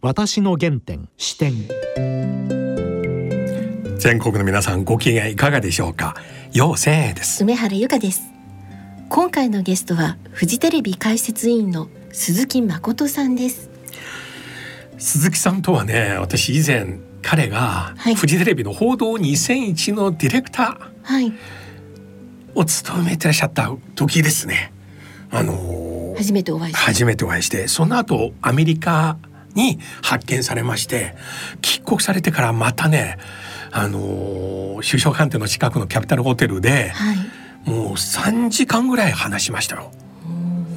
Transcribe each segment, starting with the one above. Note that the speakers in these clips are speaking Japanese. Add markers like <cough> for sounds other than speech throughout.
私の原点視点。全国の皆さんご機嫌いかがでしょうか？妖精です。梅原由香です。今回のゲストはフジテレビ解説委員の鈴木誠さんです。鈴木さんとはね私以前彼がフジテレビの報道2001のディレクター。を務めてらっしゃった時ですね。あのー、初めてお会いして初めてお会いしてその後アメリカに発見されまして帰国されてからまたねあのー、首相官邸の近くのキャピタルホテルで、はい、もう3時間ぐらい話しましたよ。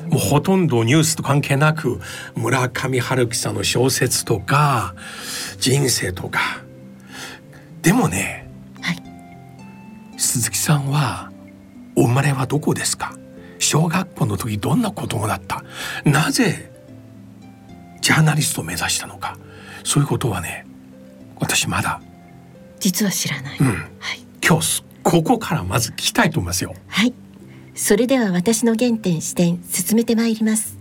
もうほとんどニュースと関係なく村上春樹さんの小説とか人生とか。でもね、はい、鈴木さんはお生まれはどこですか？小学校の時どんな子供だった？なぜジャーナリストを目指したのか。そういうことはね私まだ。実は知らない、うん。はい、今日ここからまず聞きたいと思いますよ。はい。それでは私の原点視点進めてまいります。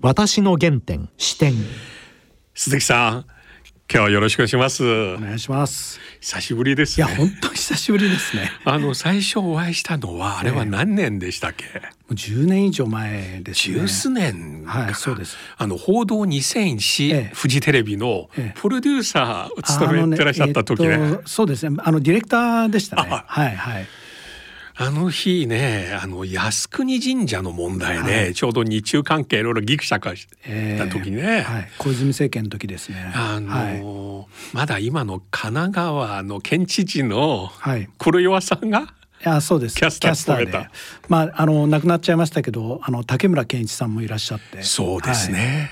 私の原点視点。鈴木さん今日はよろしくお願いします。お願いします。久しぶりです、ね、いや本当久しぶりですね。<laughs> あの最初お会いしたのはあれは何年でしたっけ、えー、10年以上前ですね。十数年はいそうです。あの報道2004、えー、フジテレビのプロデューサーを務めてらっしゃった時ね、ねえー、そうですね。あのディレクターでしたね。はいはいあの日ねあの靖国神社の問題で、はい、ちょうど日中関係いろいろギクシャクした時ね、えーはい、小泉政権の時ですね。あの、はい、まだ今の神奈川の県知事の黒岩さんが、いやそうです。キャスター務めた。まああの亡くなっちゃいましたけどあの竹村健一さんもいらっしゃって。そうですね、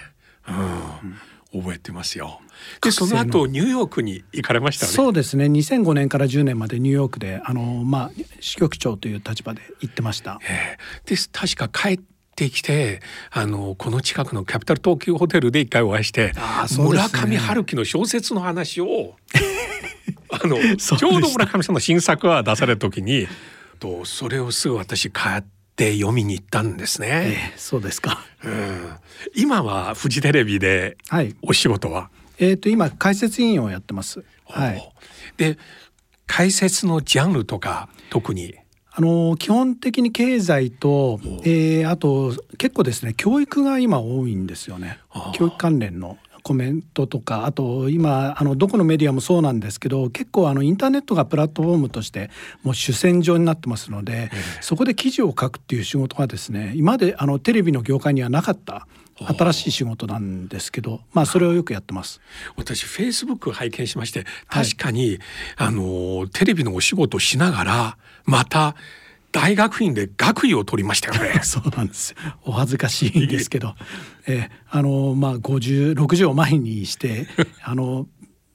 うん、覚えてますよ。でその後ニューヨークに行かれました、ね、そうですね。2005年から10年までニューヨークであのまあ支局長という立場で行ってました。えー、で確か帰ってきてあのこの近くのキャピタル東急ホテルで一回お会いして、ね、村上春樹の小説の話を <laughs> あのちょうど村上さんの新作が出された時にとそれをすぐ私帰ってって読みに行ったんですね。えー、そうですか、うん。今はフジテレビでお仕事は、はい、えっ、ー、と今解説委員をやってます。はい。で解説のジャンルとか特に？あの基本的に経済と、えー、あと結構ですね教育が今多いんですよね。教育関連のコメントとかあと今あのどこのメディアもそうなんですけど結構あのインターネットがプラットフォームとしてもう主戦場になってますので、そこで記事を書くっていう仕事がですね今まであのテレビの業界にはなかった新しい仕事なんですけど、まあそれをよくやってます。私フェイスブック拝見しまして確かに、はい、あのテレビのお仕事をしながらまた大学院で学位を取りましたよね。<laughs> そうなんですお恥ずかしいんですけど、<laughs> えあのまあ50、60を前にして <laughs> あの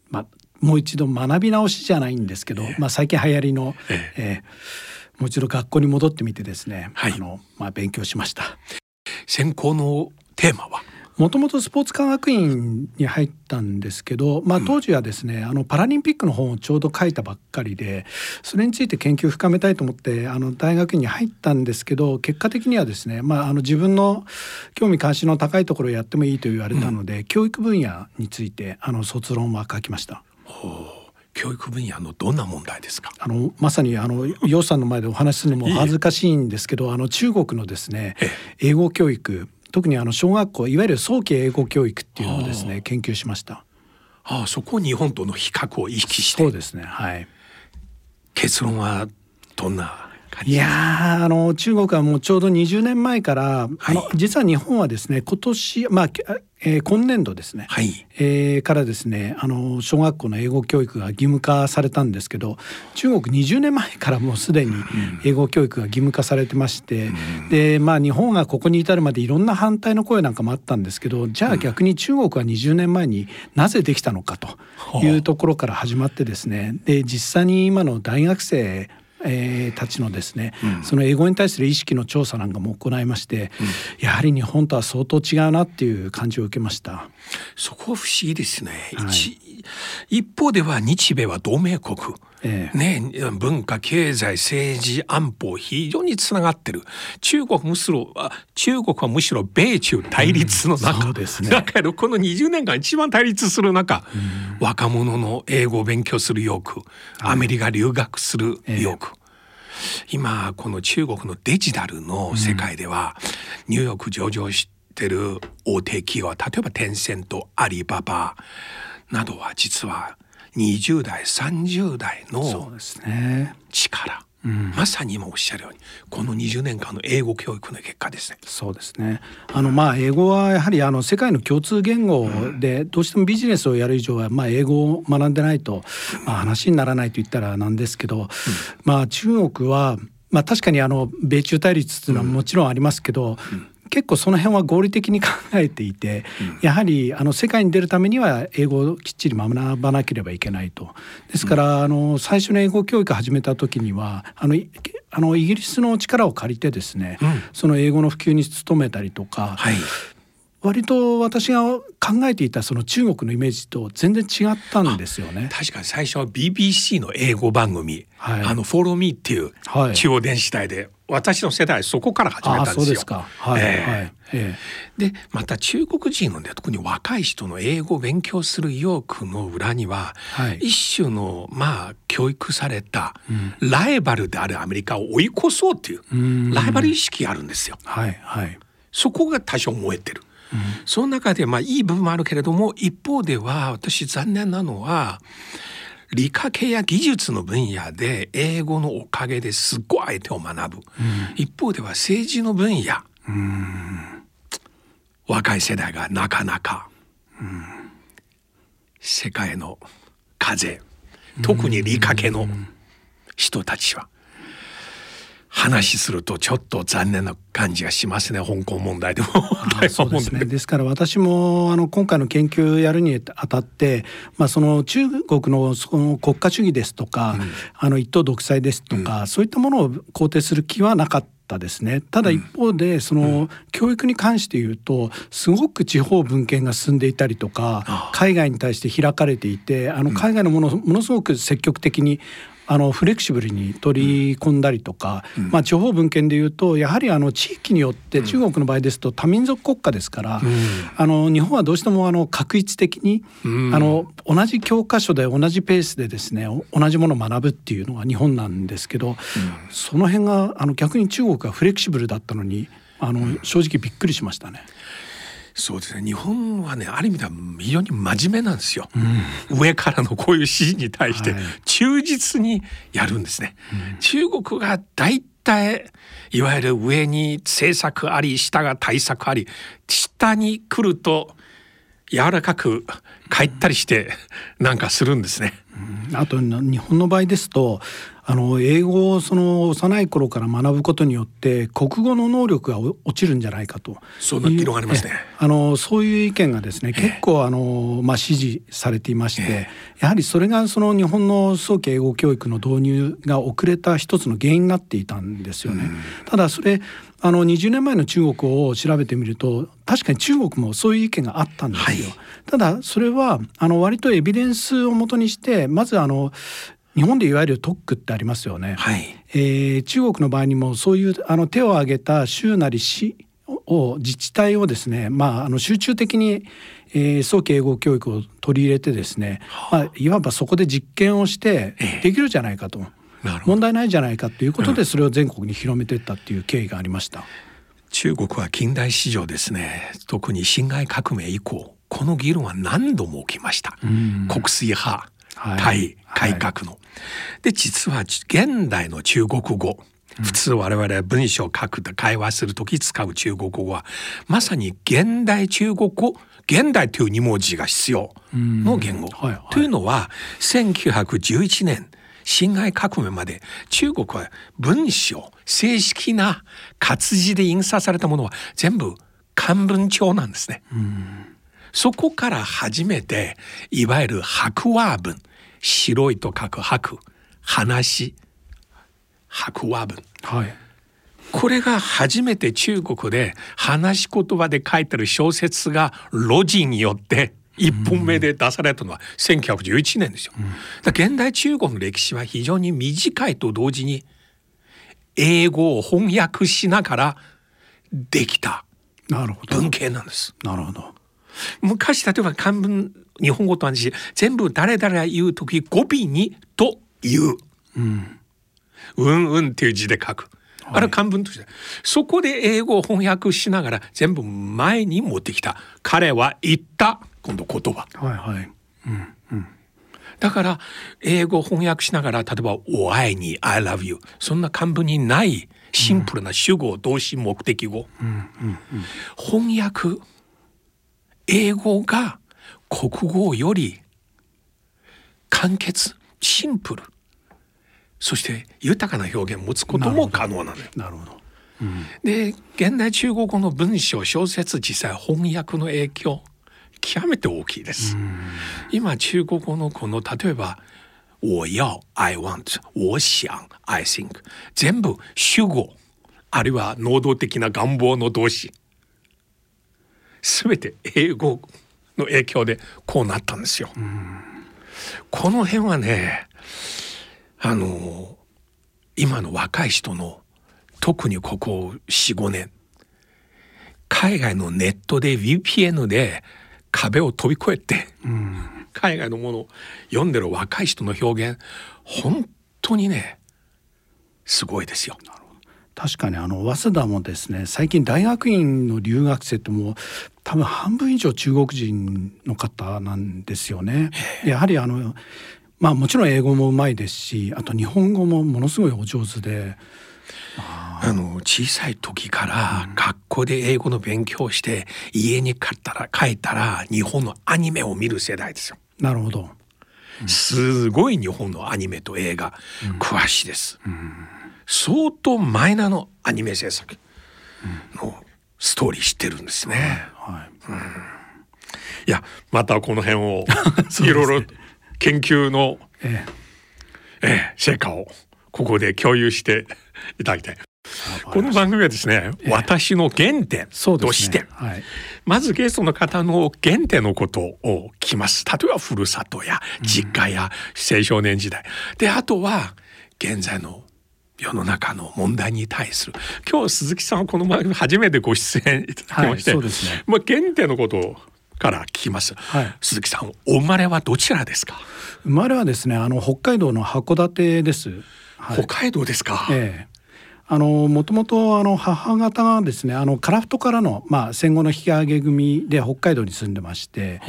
まあもう一度学び直しじゃないんですけど、まあ最近流行りの、ええもう一度学校に戻ってみてですね、はい、あのまあ勉強しました。専攻のテーマは？もともとスポーツ科学院に入ったんですけど、まあ、当時はですね、うん、あのパラリンピックの本をちょうど書いたばっかりでそれについて研究を深めたいと思ってあの大学院に入ったんですけど結果的にはですね、まあ、あの自分の興味関心の高いところをやってもいいと言われたので、うん、教育分野についてあの卒論は書きました。教育分野のどんな問題ですか？あのまさにあの楊さんの前でお話しするのも恥ずかしいんですけどあの中国のですね英語教育特にあの小学校いわゆる早期英語教育っていうのをですね研究しました。ああそこ日本との比較を意識して。そうですねはい。結論はどんないやあの中国はもうちょうど20年前から、はい、あの実は日本はですね今年まあえー、今年度ですね、はい、えー、からですねあの小学校の英語教育が義務化されたんですけど中国20年前からもうすでに英語教育が義務化されてまして、うん、でまあ日本がここに至るまでいろんな反対の声なんかもあったんですけどじゃあ逆に中国は20年前になぜできたのかというところから始まってですねで実際に今の大学生えー、たちのですね、うん、その英語に対する意識の調査なんかも行いまして、うん、やはり日本とは相当違うなっていう感じを受けました。そこは不思議ですね、はい、一方では日米は同盟国ええ、ね、文化経済政治安保非常につながってる。中国むしろ中国はむしろ米中対立の中、うん、ですね、だからこの20年間一番対立する中、うん、若者の英語を勉強する意欲アメリカ留学する意欲、え今この中国のデジタルの世界では、ニューヨーク上場してる大手企業例えばテンセントアリババなどは実は20代30代の力、うん、まさに今おっしゃるようにこの20年間の英語教育の結果ですね。そうですね。あのまあ英語はやはりあの世界の共通言語で、どうしてもビジネスをやる以上はまあ英語を学んでないと、まあ、話にならないと言ったらなんですけど、うん、まあ中国はまあ、確かにあの米中対立っていうのはもちろんありますけど、うん結構その辺は合理的に考えていて、やはりあの世界に出るためには英語をきっちり学ばなければいけないと。ですからあの最初の英語教育始めた時にはあのあのイギリスの力を借りてですね、うん、その英語の普及に努めたりとか、はい、割と私が考えていたその中国のイメージと全然違ったんですよね。確かに最初は BBC の英語番組「はい、あのフォローミーっていう中央電子台で、私の世代そこから始めたんですよ。でまた中国人のね特に若い人の英語を勉強する意欲の裏には、はい、一種のまあ教育されたライバルであるアメリカを追い越そうっていうライバル意識があるんですよ。はいはい、そこが多少燃えてる。その中でまあいい部分もあるけれども一方では私残念なのは理科系や技術の分野で英語のおかげですっごい相手を学ぶ、うん、一方では政治の分野、うん、若い世代がなかなか、うん、世界の風。特に理科系の人たちは話するとちょっと残念な感じがしますね香港問題でも。そうですね。ですから私もあの今回の研究やるにあたって、まあ、その中国のその国家主義ですとか、うん、あの一党独裁ですとか、うん、そういったものを肯定する気はなかったですね。ただ一方でその教育に関して言うとすごく地方分権が進んでいたりとか海外に対して開かれていてあの海外のものものすごく積極的にあのフレキシブルに取り込んだりとか、うん、まあ、地方文献でいうとやはりあの地域によって中国の場合ですと多民族国家ですから、うん、あの日本はどうしてもあの確一的に、うん、あの同じ教科書で同じペースでですね同じものを学ぶっていうのが日本なんですけど、その辺があの逆に中国がフレキシブルだったのにあの正直びっくりしましたね。そうですね。日本はねある意味では非常に真面目なんですよ、うん、上からのこういう指示に対して忠実にやるんですね、はい、中国が大体いわゆる上に政策あり下が対策あり下に来ると柔らかく帰ったりしてなんかするんですね。あと日本の場合ですとあの英語をその幼い頃から学ぶことによって国語の能力が落ちるんじゃないかと。そんな議論ありますね。あのそういう意見がですね結構あの、まあ、支持されていまして、やはりそれがその日本の早期英語教育の導入が遅れた一つの原因になっていたんですよね。ただそれあの20年前の中国を調べてみると確かに中国もそういう意見があったんですよ。はい、ただそれはあの割とエビデンスをもとにしてまずあの日本でいわゆる特区ってありますよね。はい、えー、中国の場合にもそういうあの手を挙げた州なり市を自治体をですね、まあ、あの集中的に、えー、早期英語教育を取り入れてですね、まあ、いわばそこで実験をしてできるじゃないかと、えー、問題ないじゃないかということでそれを全国に広めていったっていう経緯がありました。中国は近代史上ですね特に辛亥革命以降この議論は何度も起きました。国水派対改革の。はい、で実は現代の中国語。普通我々は文章を書く会話する時使う中国語はまさに現代中国語現代という2文字が必要の言語。はいはい、というのは1911年辛亥革命まで中国は文章正式な活字で印刷されたものは全部漢文帳なんですね。そこから初めていわゆる白話文白いと書く白話白話文、はい、これが初めて中国で話し言葉で書いてる小説が路地によって一本目で出されたのは1911年ですよ。だ現代中国の歴史は非常に短いと同時に英語を翻訳しながらできた文系なんです。なるほど。昔例えば漢文日本語と同じ全部誰々が言う時語尾に「と」言う。うん、うんうんっていう字で書く。あれ漢文として、そこで英語を翻訳しながら全部前に持ってきた。彼は言った今度言葉、はいはい。うんうん、だから英語を翻訳しながら例えば「お愛に I love you」そんな漢文にないシンプルな主語、動詞目的語、うんうんうん、翻訳英語が国語より簡潔シンプル。そして豊かな表現を持つことも可能なのよ。なるほど、うん、で現代中国語の文章小説実際翻訳の影響極めて大きいです。今中国語のこの例えば「我要」「I want」「我想」「I think」全部主語あるいは能動的な願望の動詞全て英語の影響でこうなったんですよ。この辺はねあの今の若い人の特にここ45年海外のネットで VPN で壁を飛び越えて、うん、海外のものを読んでる若い人の表現本当にねすごいですよ。確かにあの早稲田もですね最近大学院の留学生ってもう多分半分以上中国人の方なんですよね。やはりあのまあもちろん英語もうまいですしあと日本語もものすごいお上手で。あの小さい時から学校で英語の勉強して家に帰ったら帰ったら日本のアニメを見る世代ですよ。なるほど。すごい日本のアニメと映画、詳しいです。相当マイナーのアニメ制作のストーリー知ってるんですね。はい。うん、いやまたこの辺を <laughs> いろいろ研究の、ええ。え成果をここで共有していただきたい。この番組はですね、え私の原点として、ねはい、まずゲストの方の原点のことを聞きます。例えばふるさとや実家や青少年時代。うん、で、あとは現在の世の中の問題に対する。今日鈴木さんはこの番組初めてご出演いただきまして、はい、そうですね、まあ、原点のことから聞きます、はい、鈴木さんお生まれはどちらですか？生まれはですねあの北海道の函館です、はい、北海道ですか、ええあのもともとあの母方がですねあの樺太からの、まあ、戦後の引き上げ組で北海道に住んでまして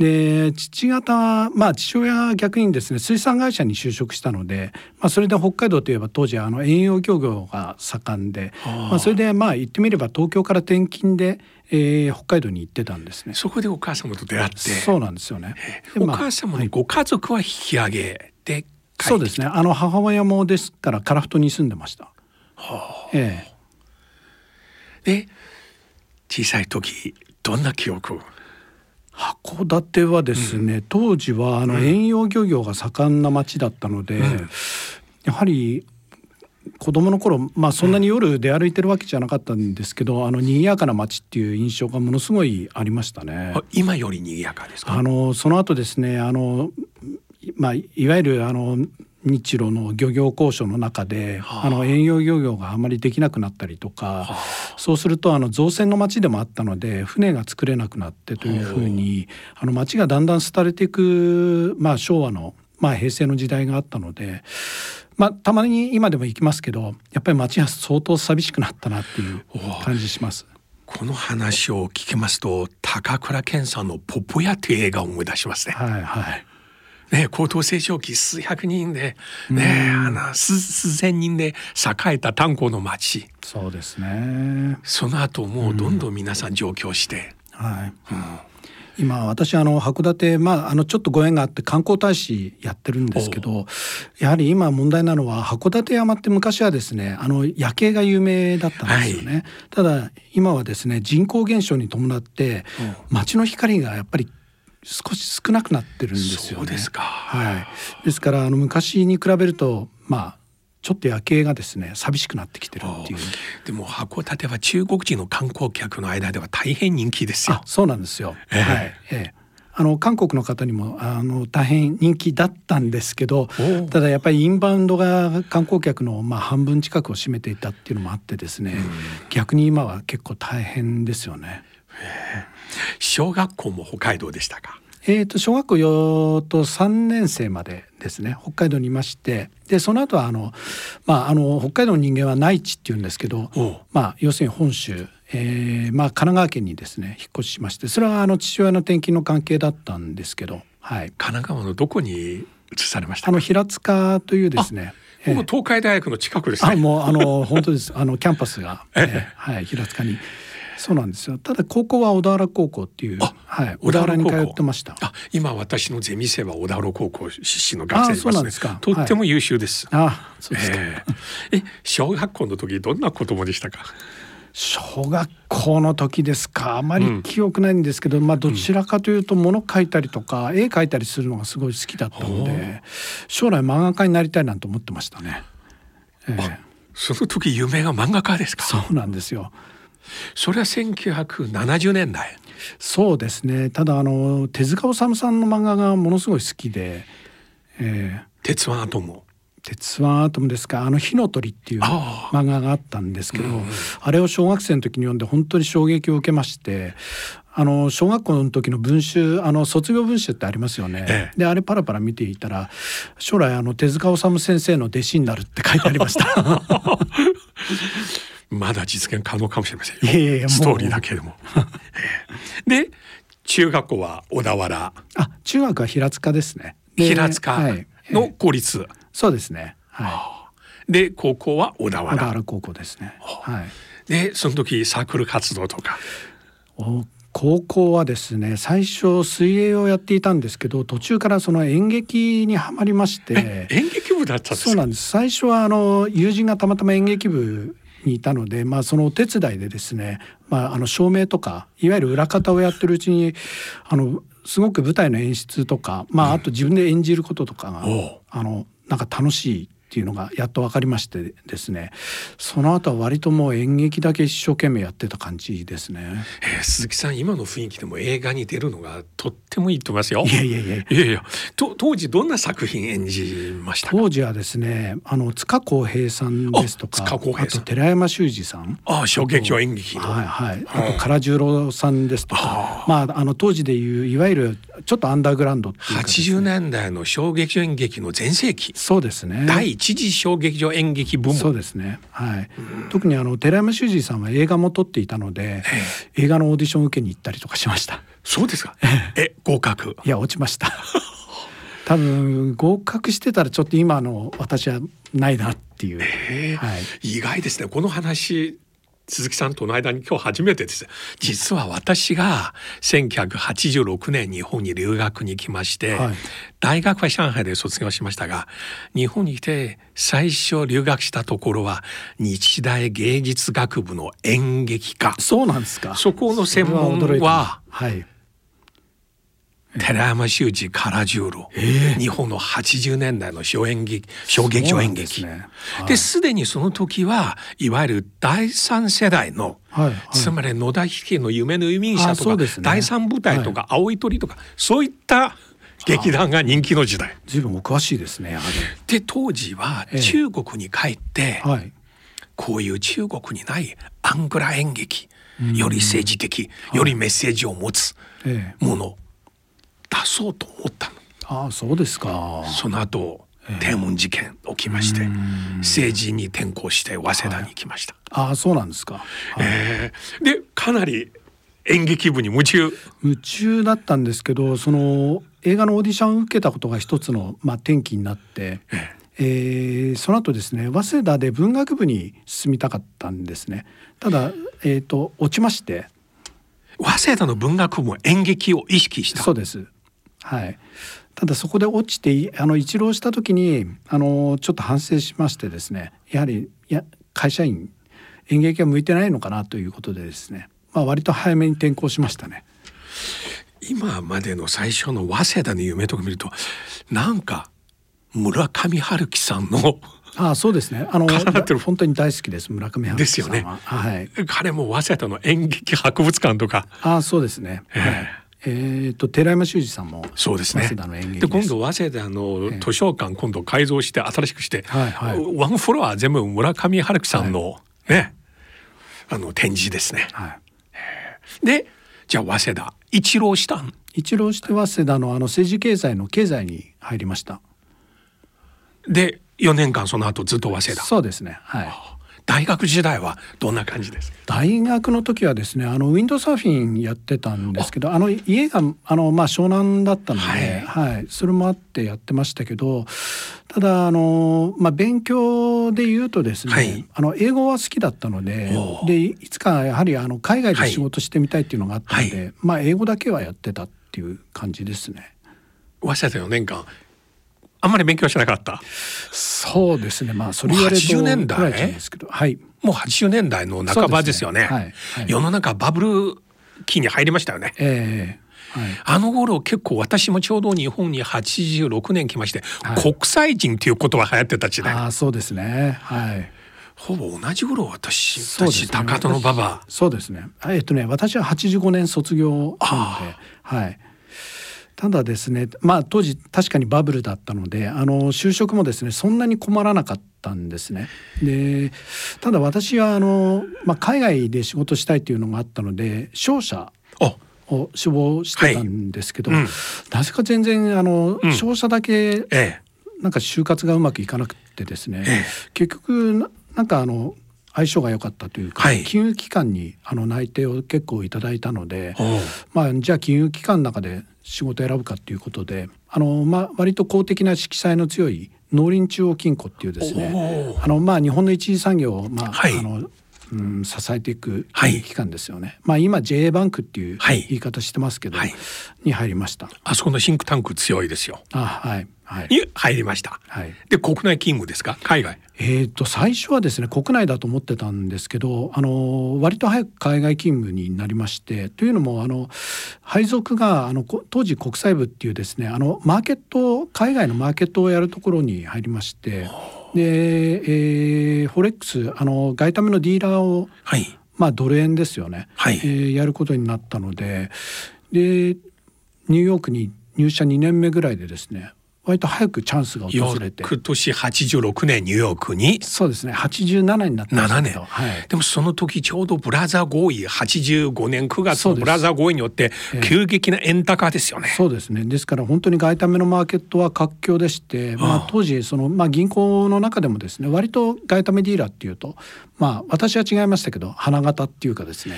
で父方まあ父親は逆にですね水産会社に就職したので、まあ、それで北海道といえば当時あの遠洋漁業が盛んで、まあ、それでまあ言ってみれば東京から転勤で、えー、北海道に行ってたんですね。そこでお母様と出会って。そうなんですよね。お母様のご家族は引き上げでそうですね。あの母親もですから樺太に住んでました。はあ、ええ、で小さい時どんな記憶函館はですね、うん、当時はあの遠洋漁業が盛んな町だったので、うん、やはり子供の頃まあそんなに夜出歩いてるわけじゃなかったんですけど、うん、あの賑やかな街っていう印象がものすごいありましたね。今より賑やかですか？あのその後ですねあのまあいわゆるあの日露の漁業交渉の中で、はあ、あの遠洋漁業があまりできなくなったりとか、はあ、そうするとあの造船の町でもあったので船が作れなくなってというふうにあの町がだんだん廃れていく、まあ、昭和の、まあ、平成の時代があったので、まあ、たまに今でも行きますけどやっぱり町は相当寂しくなったなっていう感じします。この話を聞きますと高倉健さんの「ポポヤ」という映画を思い出しますね。はいはいね、高等成長期数百人で、ね、あの数千人で栄えた炭鉱の町。そうですね。その後もうどんどん皆さん上京して、うん、はい、うん。今私あの函館、まあ、あのちょっとご縁があって観光大使やってるんですけどやはり今問題なのは函館山って昔はですねあの夜景が有名だったんですよね、はい、ただ今はですね人口減少に伴って街の光がやっぱり少し少なくなってるんですよね。ですか。はい。ですからあの昔に比べるとまあちょっと夜景がですね寂しくなってきてるっていう。でも函館は中国人の観光客の間では大変人気ですよ。そうなんですよ。えー、はい。えーあの韓国の方にもあの大変人気だったんですけどただやっぱりインバウンドが観光客のまあ半分近くを占めていたっていうのもあってですね、逆に今は結構大変ですよね。小学校も北海道でしたか？えーと、小学校よと3年生までですね北海道にいましてでその後はあの、まあ、あの北海道の人間は内地っていうんですけど、まあ、要するに本州、えーまあ、神奈川県にですね引っ越ししましてそれはあの父親の転勤の関係だったんですけど、はい、神奈川のどこに移されました？あの平塚というですねもう東海大学の近くですね。あもうあの本当です。あのキャンパスが、えー、はい平塚にそうなんですよ。ただ高校は小田原高校っていう、はい、小田原に通ってました。あ、今私のゼミ生は小田原高校出身の学生いますね。とっても優秀です。はい、あ、そうですか。えー、え、小学校の時どんな子供でしたか？小学校の時ですかあまり記憶ないんですけど、うん、まあどちらかというと物描いたりとか、絵描いたりするのがすごい好きだったので将来漫画家になりたいなんて思ってましたね。えー、その時夢が漫画家ですか？そうなんですよ。それは1970年代。そうですね。ただあの手塚治虫さんの漫画がものすごい好きで「えー、鉄腕アトム」鉄腕アトムですか？あの火の鳥っていう漫画があったんですけど、うん。あれを小学生の時に読んで本当に衝撃を受けましてあの小学校の時の文集あの卒業文集ってありますよね、ええ、であれパラパラ見ていたら将来あの手塚治虫先生の弟子になるって書いてありました <laughs> まだ実現可能かもしれませんストーリーだけでも。<laughs> で中学校は小田原。あ中学は平塚ですね。平塚の公立。はい、そうですね。はい。で高校は小田原。小田原高校ですね。はい。でその時サークル活動とか。お高校はですね最初水泳をやっていたんですけど途中からその演劇にはまりまして演劇部だったそうなんです最初はあの友人がたまたま演劇部にいたので、まあ、そのお手伝いでですね、まあ、あの照明とかいわゆる裏方をやってるうちにあのすごく舞台の演出とか、まあ、あと自分で演じることとかが、う。ん、あのなんか楽しいっていうのがやっと分かりましてですねその後は割ともう演劇だけ一生懸命やってた感じですね、えー、鈴木さん今の雰囲気でも映画に出るのがとってもいいと思いますよ。いやいやいや。いやいや。と当時どんな作品演じました当時はですねあの塚公平さんですとかあと寺山修司さん。ああ小劇場演劇はいはい。あと唐十郎さんですとか。まああの当時でいういわゆるちょっとアンダーグラウンドっていうか、ね、80年代の小劇場演劇の全盛期。そうですね。第一次小劇場演劇部門。そうですね。はい、特にあの寺山修司さんは映画も撮っていたので、映画のオーディションを受けに行ったりとかしました。そうですか。え合格。いや落ちました。<laughs> 多分合格してたらちょっと今の私はないなっていう、えー、はい、意外ですね。この話鈴木さんとの間に今日初めてです。実は私が1986年日本に留学に来まして、はい、大学は上海で卒業しましたが日本に来て最初留学したところは日大芸術学部の演劇科。そうなんですか。そこの専門は、はい、寺山修司唐十郎、えー、日本の80年代の小演劇小劇場演劇。ですで、ね。はい、にその時はいわゆる第三世代の、はいはい、つまり野田秀の夢の移民者とか、ね、第三部隊とか、青い。鳥とかそういった劇団が人気の時代。随分お詳しいですね。で当時は中国に帰って、えー、こういう中国にないアングラ演劇より政治的、よりメッセージを持つもの、出そうと思ったの。ああそうですか。その後天文事件起きまして、政治に転向して早稲田に行きました。はい、ああそうなんですか。はい、えー、でかなり演劇部に夢中。夢中だったんですけどその映画のオーディションを受けたことが一つの、まあ、転機になって、ええ。ー、その後ですね早稲田で文学部に進みたかったんですね。ただ、えーと、落ちまして。早稲田の文学部も演劇を意識した。そうですはい、ただそこで落ちてあの一浪した時にあのちょっと反省しましてですねやはりや会社員演劇は向いてないのかなということでですね、まあ、割と早めに転校しましたね。今までの最初の早稲田の夢とか見るとなんか村上春樹さんの <laughs> ああそうですね。あの本当に大好きです。村上ですよね。はい。彼も早稲田の演劇博物館とか。ああそうですね。はい。えーと、寺山修司さんもそうですね。で今度早稲田の図書館、今度改造して新しくして、はいはい、ワンフロア全部村上春樹さんの、はい、ねあの展示ですね。はい、でじゃあ早稲田一浪したん？一浪して早稲田のあの政治経済の経済に入りました。で4年間その後ずっと早稲田。そうですね。はい。大学時代はどんな感じです大学の時はですねあのウィンドサーフィンやってたんですけどあ。の家があの、まあ、湘南だったので、はい、はい、それもあってやってましたけどただあの、まあ、勉強で言うとですね、はい、あの英語は好きだったのででいつかやはりあの海外で仕事してみたいっていうのがあったので、はい、まあ、英語だけはやってたっていう感じですね。早稲田4年間あんまり勉強しなかった。そうですね。まあそれ言われると年代？ですけど、はい。もう80年代の半ばですよね。ねはいはい、世の中バブル期に入りましたよね。えーはい、あの頃結構私もちょうど日本に86年来まして、はい、国際人っていう言葉流行ってた時代。あそうですね。はい。ほぼ同じ頃私たち、ね、高田の馬場。そうですね。えっとね私は85年卒業なので、はい。ただですねまあ当時確かにバブルだったのであの就職もですねそんなに困らなかったんですね。でただ私はあの、まあ、海外で仕事したいというのがあったので商社を志望してたんですけど、はい。うん、なぜか全然あの、うん、商社だけ、なんか就活がうまくいかなくてですね、ええ、結局なんかあの相性が良かったというか、はい、金融機関にあの内定を結構いただいたので、まあ、じゃあ金融機関の中で仕事を選ぶかということであの、まあ、割と公的な色彩の強い農林中央金庫っていうですねあの、まあ、日本の一次産業を、まあ、はい、あのうん、支えていく機関ですよね、はい、まあ今 JA バンクっていう言い方してますけど、はい、に入りました。あそこのシンクタンク強いですよ。あはい。はい、に入りました、はい、で国内勤務ですか？海外。えーと、最初はですね国内だと思ってたんですけどあの割と早く海外勤務になりましてというのもあの配属があの当時国際部っていうですねあのマーケット海外のマーケットをやるところに入りましてで、えー、フォレックスあの外為のディーラーを、はい、まあドル円ですよね、はい、えー、やることになったので。でニューヨークに入社2年目ぐらいでですね割と早くチャンスが訪れて。翌年86年ニューヨークに。そうですね。87になったんですけど、はい、でもその時ちょうどブラザー合意85年9月のブラザー合意によって急激な円高ですよね、そうですね。ですから本当に外為のマーケットは活況でして、まあ、当時その、まあ、銀行の中でもですね割と外為ディーラーっていうとまあ私は違いましたけど花形っていうかですね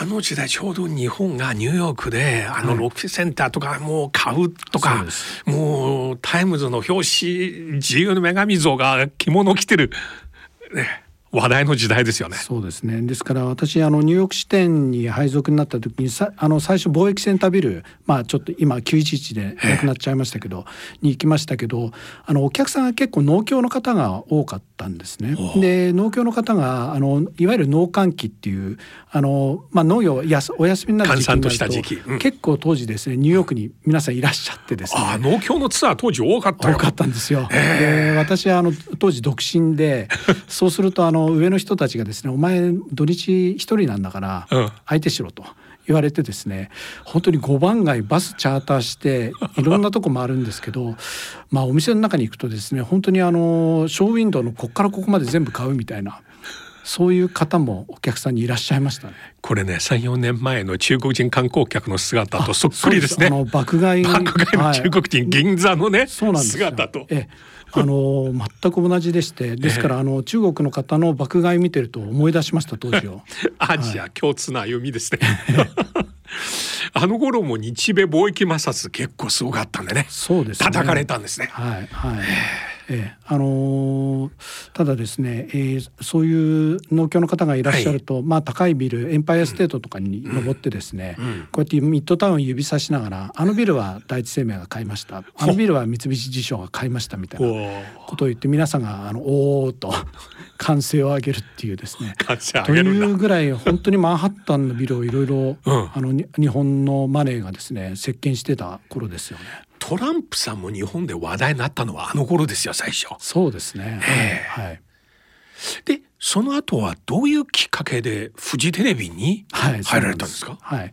あの時代ちょうど日本がニューヨークであのロックセンターとかもう買うとか、はい、もうタイムズの表紙自由の女神像が着物を着てる、ね、話題の時代ですよね。そうですね。ですから私あのニューヨーク支店に配属になった時にさあの最初貿易センタービルまあちょっと今911でなくなっちゃいましたけどに行きましたけどあのお客さんが結構農協の方が多かったんですね。で農協の方があのいわゆる農閑期っていうあのまあ農業やお休みになる時期になると、うん、結構当時ですねニューヨークに皆さんいらっしゃってですね。あ農協のツアー当時多かった多かったんですよ。で私はあの当時独身でそうするとあの上の人たちがですね「お前土日一人なんだから相手しろ」と。言われてですね本当に5番街バスチャーターしていろんなとこ回るんですけど <laughs> まあお店の中に行くとですね本当にあのショーウィンドウのこっからここまで全部買うみたいなそういう方もお客さんにいらっしゃいましたね。これね、三四年前の中国人観光客の姿とそっくりですね。あの爆買い爆買いの中国人、はい、銀座のね、そうなんです姿と。えあの全く同じでして <laughs> ですから、あの中国の方の爆買い見てると思い出しました当時を。アジア共通な歩みですね、<laughs> あの頃も日米貿易摩擦結構すごかったんでね。そうですね。叩かれたんですね。はいはいええ。あのー、ただですね、えー、そういう農協の方がいらっしゃると、はい、まあ高いビルエンパイアステートとかに登ってですね、うん。うん、こうやってミッドタウン指さしながらあのビルは第一生命が買いました。あのビルは三菱地所が買いましたみたいなことを言って皆さんがあのおおと歓声を上げるっていうですね。というぐらい本当にマンハッタンのビルをいろいろ日本のマネーがですね席巻してた頃ですよね。トランプさんも日本で話題になったのはあの頃ですよ最初。そうですね。はい。でその後はどういうきっかけでフジテレビに入られたんですか？はい、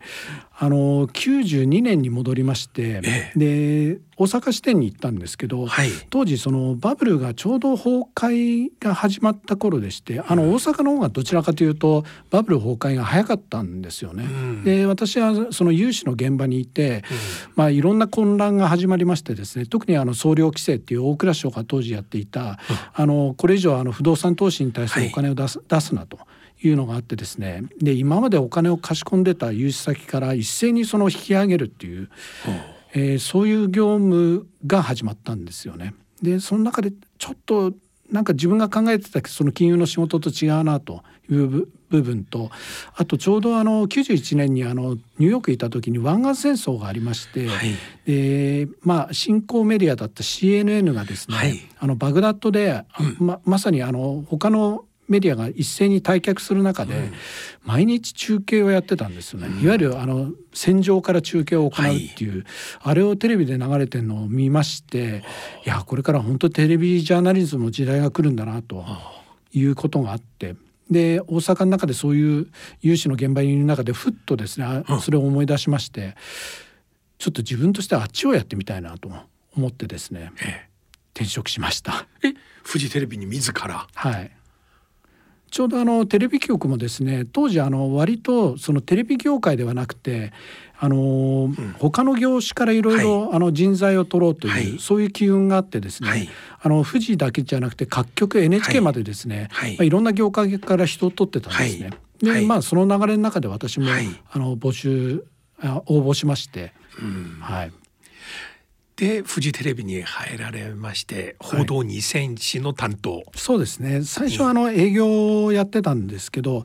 あの92年に戻りまして、ええ、で大阪支店に行ったんですけど、はい、当時そのバブルがちょうど崩壊が始まった頃でして、あの大阪の方がどちらかというとバブル崩壊が早かったんですよね。うん、で私はその融資の現場にいて、うん、まあいろんな混乱が始まりましてですね特にあの総量規制っていう大蔵省が当時やっていた、うん、あのこれ以上あの不動産投資に対するお金を出すはい、出すなと。いうのがあってですねで今までお金を貸し込んでた融資先から一斉にその引き上げるっていう、えー、そういう業務が始まったんですよね。でその中でちょっとなんか自分が考えてたその金融の仕事と違うなという部分とあとちょうどあの91年にあのニューヨークにいた時に湾岸戦争がありまして、はい、でまあ新興メディアだった CNN がですね、はい、あのバグダッドで、うん、ままさにあの他のメディアが一斉に退却する中で、毎日中継をやってたんですよね、いわゆるあの戦場から中継を行うっていう、はい、あれをテレビで流れてるのを見ましていやこれから本当テレビジャーナリズムの時代が来るんだなということがあって。で大阪の中でそういう有志の現場にいる中でふっとですねそれを思い出しましてちょっと自分としてはあっちをやってみたいなと思ってですね、ええ、転職しました。えフジテレビに自ら？はいちょうどあのテレビ局もですね当時あの割とそのテレビ業界ではなくてあの、うん、他の業種からいろいろあの人材を取ろうという、はい、そういう機運があってですね、はい、あの富士だけじゃなくて各局 NHK までですね、はい。まあ、いろんな業界から人を取ってたんですね。でまあその流れの中で私も、あの募集応募しまして、うん、はいでフジテレビに入られまして報道2センチの担当、はい、そうですね。最初はあの営業をやってたんですけど、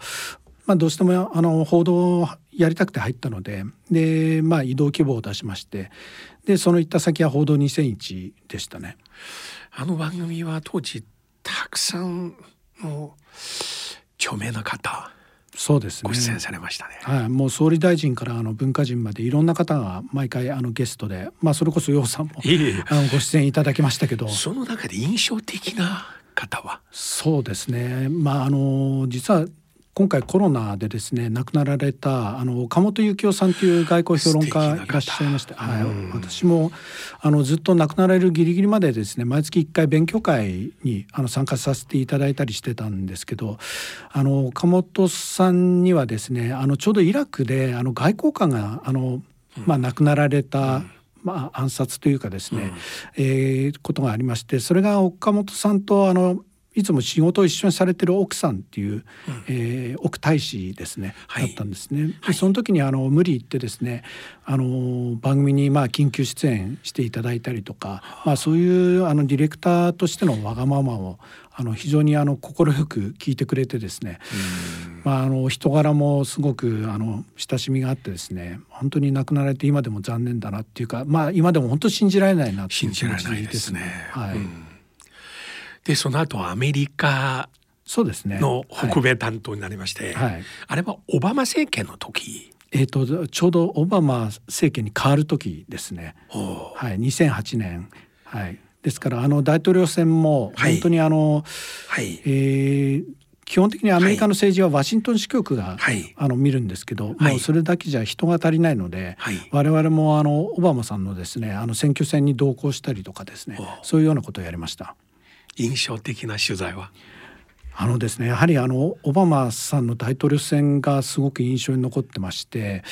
まあ、どうしてもあの報道をやりたくて入ったのでで、まあ、移動希望を出しましてでその行った先は報道2001でしたね。あの番組は当時たくさんの著名な方そうですね。ご出演されましたね。はい、もう総理大臣からあの文化人までいろんな方が毎回あのゲストで、まあそれこそ楊さんもあのご出演いただきましたけど、その中で印象的な方は？そうですね。まああの実は今回コロナでですね亡くなられたあの岡本幸夫さんという外交評論家いらっしゃいまして、はい、私もあのずっと亡くなられるギリギリまでですね毎月1回勉強会にあの参加させていただいたりしてたんですけどあの岡本さんにはですねあのちょうどイラクであの外交官があの、まあ、亡くなられた、まあ、暗殺というかですね、うん、えー、ことがありましてそれが岡本さんとあのいつも仕事を一緒にされてる奥さんっていう、うん、えー、奥大使ですね、はい、だったんですね。でその時にあの無理言ってですねあの番組にまあ緊急出演していただいたりとか、まあ、そういうあのディレクターとしてのわがままをあの非常にあの快く聞いてくれてですね、まあ、あの人柄もすごくあの親しみがあってですね本当に亡くなられて今でも残念だなっていうか、まあ、今でも本当信じられないなっていう気持ちですね。はい、うんでその後アメリカそうですね。の北米担当になりまして、はい、あれはオバマ政権の時？えーと、ちょうどオバマ政権に変わる時ですね、はい、2008年、はい、ですからあの大統領選も本当にあの、はい、えー、基本的にアメリカの政治はワシントン支局が、はい、あの見るんですけど、はい、もうそれだけじゃ人が足りないので、はい、我々もあのオバマさんのですねあの選挙戦に同行したりとかですねそういうようなことをやりました。印象的な取材は？あのですねやはりあのオバマさんの大統領選がすごく印象に残ってまして、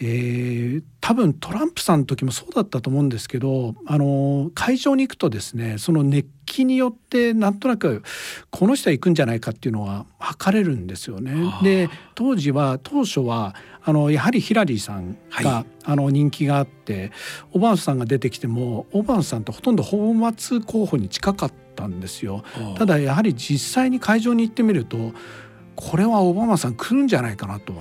えー、多分トランプさんの時もそうだったと思うんですけどあの会場に行くとですねその熱気によってなんとなくこの人は行くんじゃないかっていうのは測れるんですよね。で当時は当初はあのやはりヒラリーさんが、はい、あの人気があってオバマさんが出てきてもオバマさんとほとんど泡沫候補に近かったんですよ。ただやはり実際に会場に行ってみるとこれはオバマさん来るんじゃないかなと、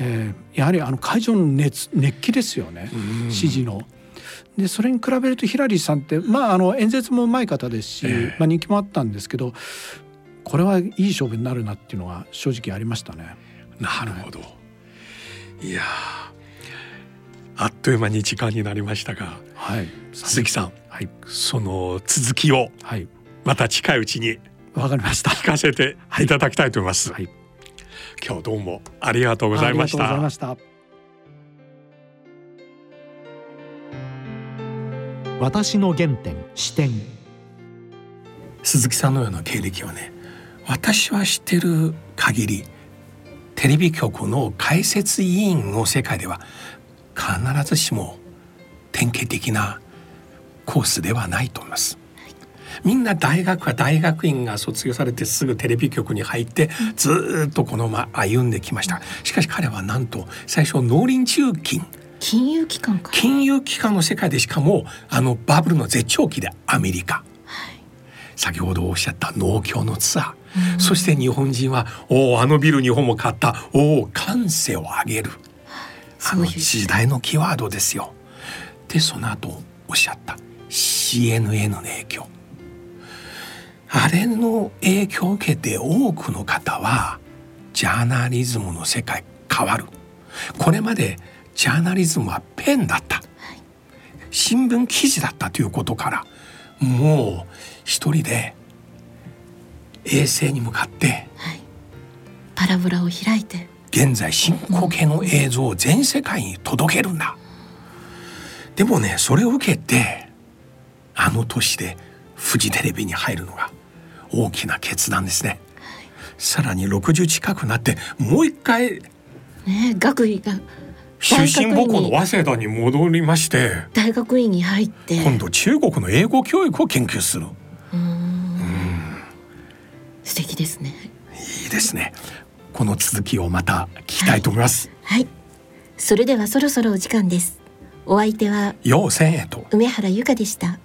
えー、やはりあの会場の熱熱気ですよね支持の。でそれに比べるとヒラリーさんって、まあ、あの演説もうまい方ですし、えー、まあ、人気もあったんですけどこれはいい勝負になるなっていうのが正直ありましたね。なるほど、はい、いやあっという間に時間になりましたが、はい、鈴木さん、はい、その続きを、はい、また近いうちにわかりました。聞かせていただきたいと思います、はい、今日どうもありがとうございました。私の原点視点。鈴木さんのような経歴はね私は知ってる限りテレビ局の解説委員の世界では必ずしも典型的なコースではないと思います。みんな大学は大学院が卒業されてすぐテレビ局に入ってずっとこのまま歩んできました。しかし彼はなんと最初農林中金金融機関か。金融機関の世界でしかもあのバブルの絶頂期でアメリカ、はい、先ほどおっしゃった農協のツアー。そして日本人はおあのビル日本も買ったお感性を上げる。あの時代のキーワードですよ。でその後おっしゃった CNN の影響あれの影響を受けて多くの方はジャーナリズムの世界変わる。これまでジャーナリズムはペンだった、新聞記事だったということからもう一人で衛星に向かって、はい、パラボラを開いて。現在進行形の映像を全世界に届けるんだ、うん、でもねそれを受けてあの年でフジテレビに入るのが大きな決断ですね、はい、さらに60近くなってもう一回ね学位が出身母校の早稲田に戻りまして大学院に入って。今度中国の英語教育を研究する。素敵ですね。いいですね。この続きをまた聞きたいと思います、はい、はい、それではそろそろお時間です。お相手は陽千恵と梅原由香でした